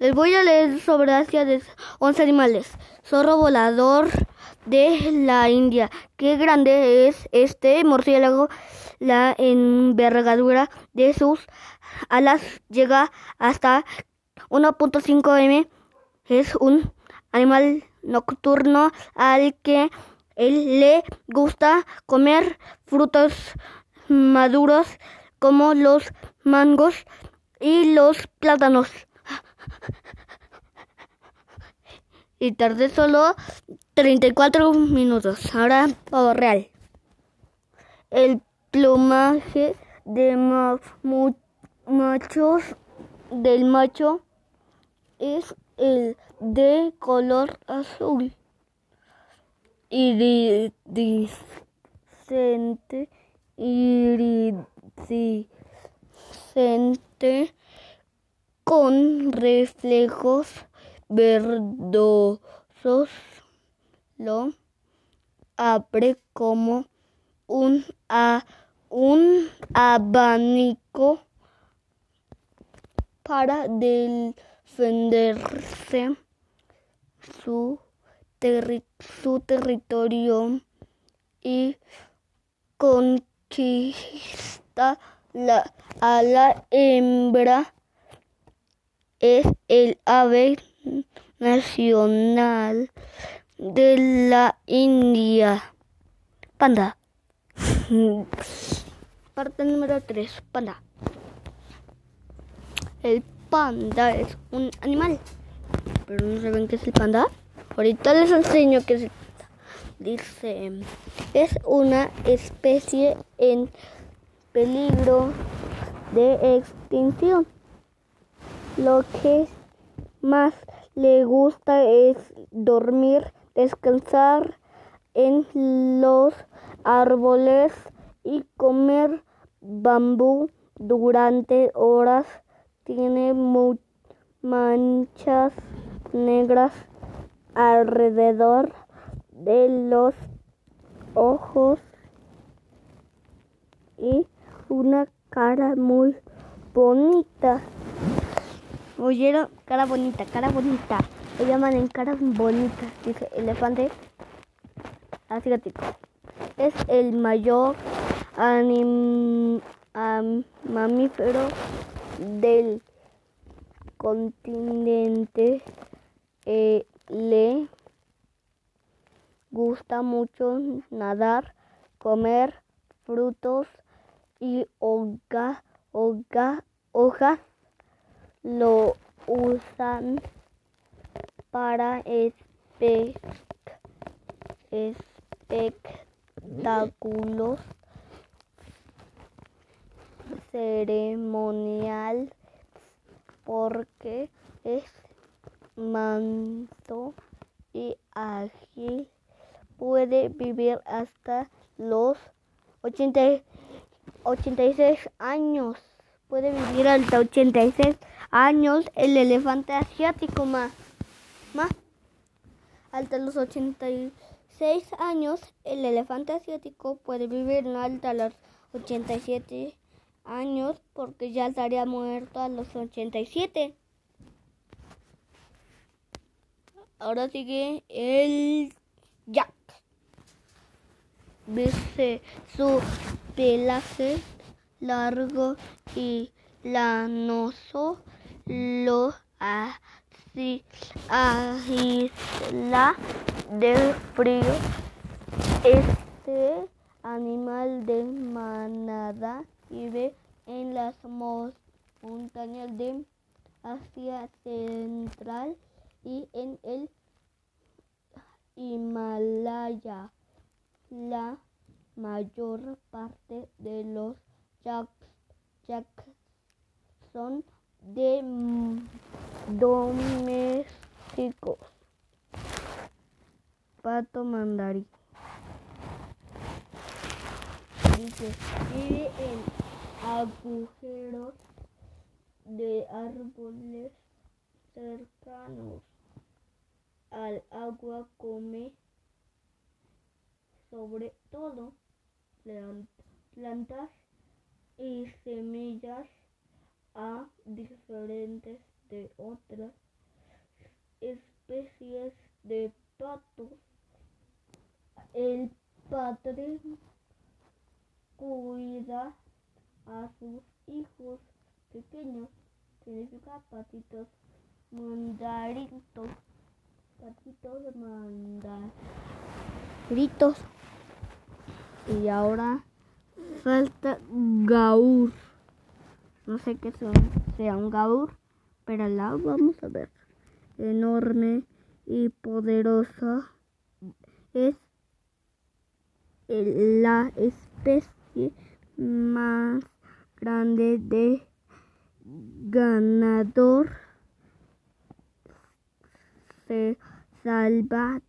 Les voy a leer sobre Asia de 11 animales. Zorro volador de la India. Qué grande es este murciélago. La envergadura de sus alas llega hasta 1.5 m. Es un animal nocturno al que él le gusta comer frutos maduros como los mangos y los plátanos. Y tardé solo 34 minutos. Ahora todo real. El plumaje de machos del macho es el de color azul iridiscente iridiscente con reflejos verdosos lo abre como un, a, un abanico para defenderse su, su territorio y conquista la, a la hembra es el ave nacional de la India. Panda. Parte número 3. Panda. El panda es un animal. Pero no saben qué es el panda. Ahorita les enseño qué es el panda. Dice, es una especie en peligro de extinción. Lo que más le gusta es dormir, descansar en los árboles y comer bambú durante horas. Tiene manchas negras alrededor de los ojos y una cara muy bonita. Oyeron, cara bonita, cara bonita. Lo llaman en cara bonita. Dice elefante asiático. Es el mayor mamífero del continente. Eh, le gusta mucho nadar, comer frutos y hoja, hojas lo usan para espectáculos ceremonial porque es manso y ágil. Puede vivir hasta los 80, 86 años. Puede vivir hasta 86 años el elefante asiático más. Más. Hasta los 86 años el elefante asiático puede vivir hasta los 87 años porque ya estaría muerto a los 87. Ahora sigue el Jack. Dice su pelaje largo y lanoso lo así aísla del frío. Este animal de manada vive en las montañas de Asia Central y en el Himalaya. La mayor parte de los jacks son de domésticos. Pato mandarín. Dice, vive en agujeros de árboles cercanos al agua come sobre todo plantas y semillas a diferentes de otras especies de patos. El padre cuida a sus hijos pequeños, significa patitos mandaritos, patitos mandaritos. Y ahora falta Gaur. No sé qué sea un Gaur, pero la vamos a ver. Enorme y poderosa es la especie más grande de ganador se salva,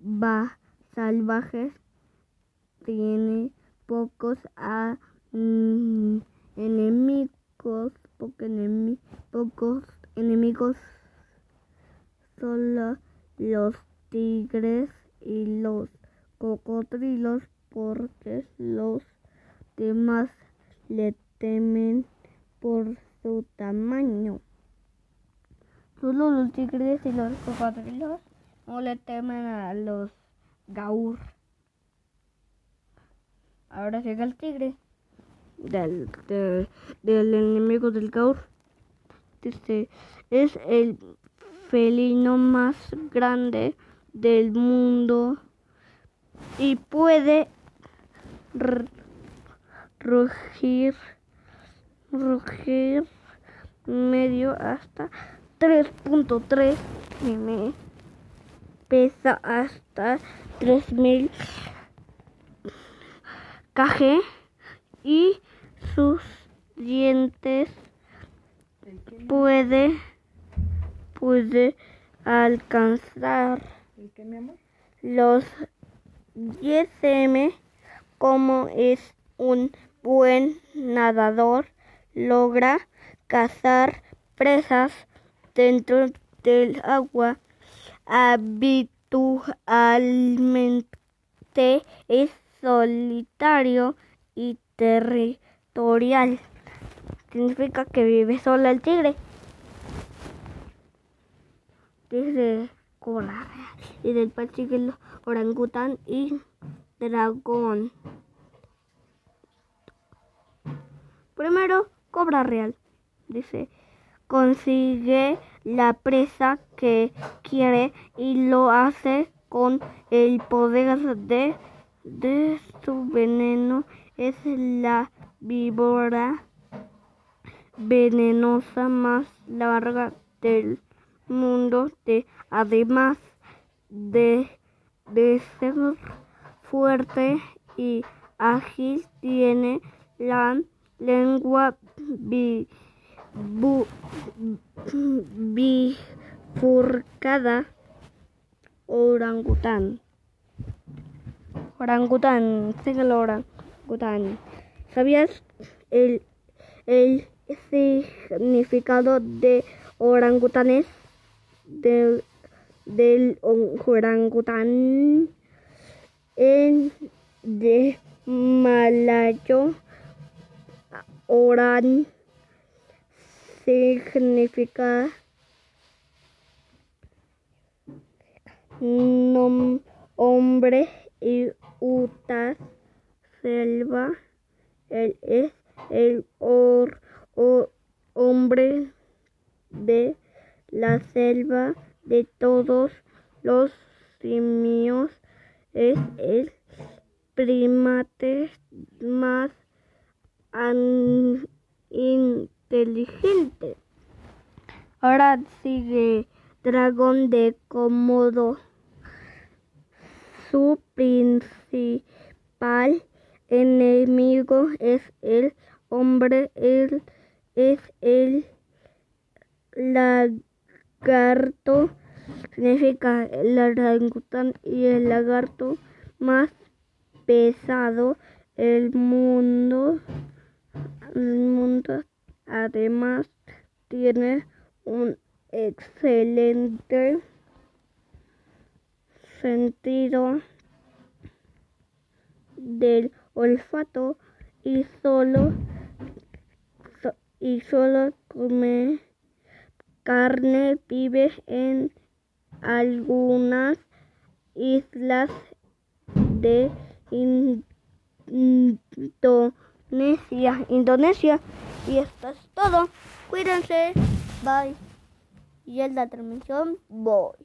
va, salvajes tiene pocos a, mm, enemigos, pocos enemigos, solo los tigres y los cocodrilos porque los demás le temen por su tamaño. Solo los tigres y los cocodrilos no le temen a los gaur. Ahora llega el tigre del, del enemigo del gaur. Dice, es el felino más grande del mundo y puede rugir, rugir medio hasta 3.3 mm, pesa hasta 3000 kg y sus dientes puede puede alcanzar los 10 m como es un buen nadador, logra cazar presas dentro del agua. Habitualmente es solitario y territorial. Significa que vive solo el tigre. Dice Cobra y del el orangután y dragón. Primero, Cobra Real. Dice, consigue la presa que quiere y lo hace con el poder de, de su veneno. Es la víbora venenosa más larga del mundo. De, además de, de ser fuerte y ágil, tiene la lengua bifurcada orangután orangután el orangután. ¿sabías el, el significado de orangutanes de, del orangután en de malayo Oran significa hombre y uta selva. Él es el hombre de la selva de todos los simios. Es el primate más inteligente. Ahora sigue Dragón de Komodo. Su principal enemigo es el hombre, él es el lagarto, significa el orangután y el lagarto más pesado del mundo el mundo. Además tiene un excelente sentido del olfato y solo y solo come carne vive en algunas islas de Indonesia. Indonesia. Y esto es todo. Cuídense. Bye. Y es la transmisión. Voy.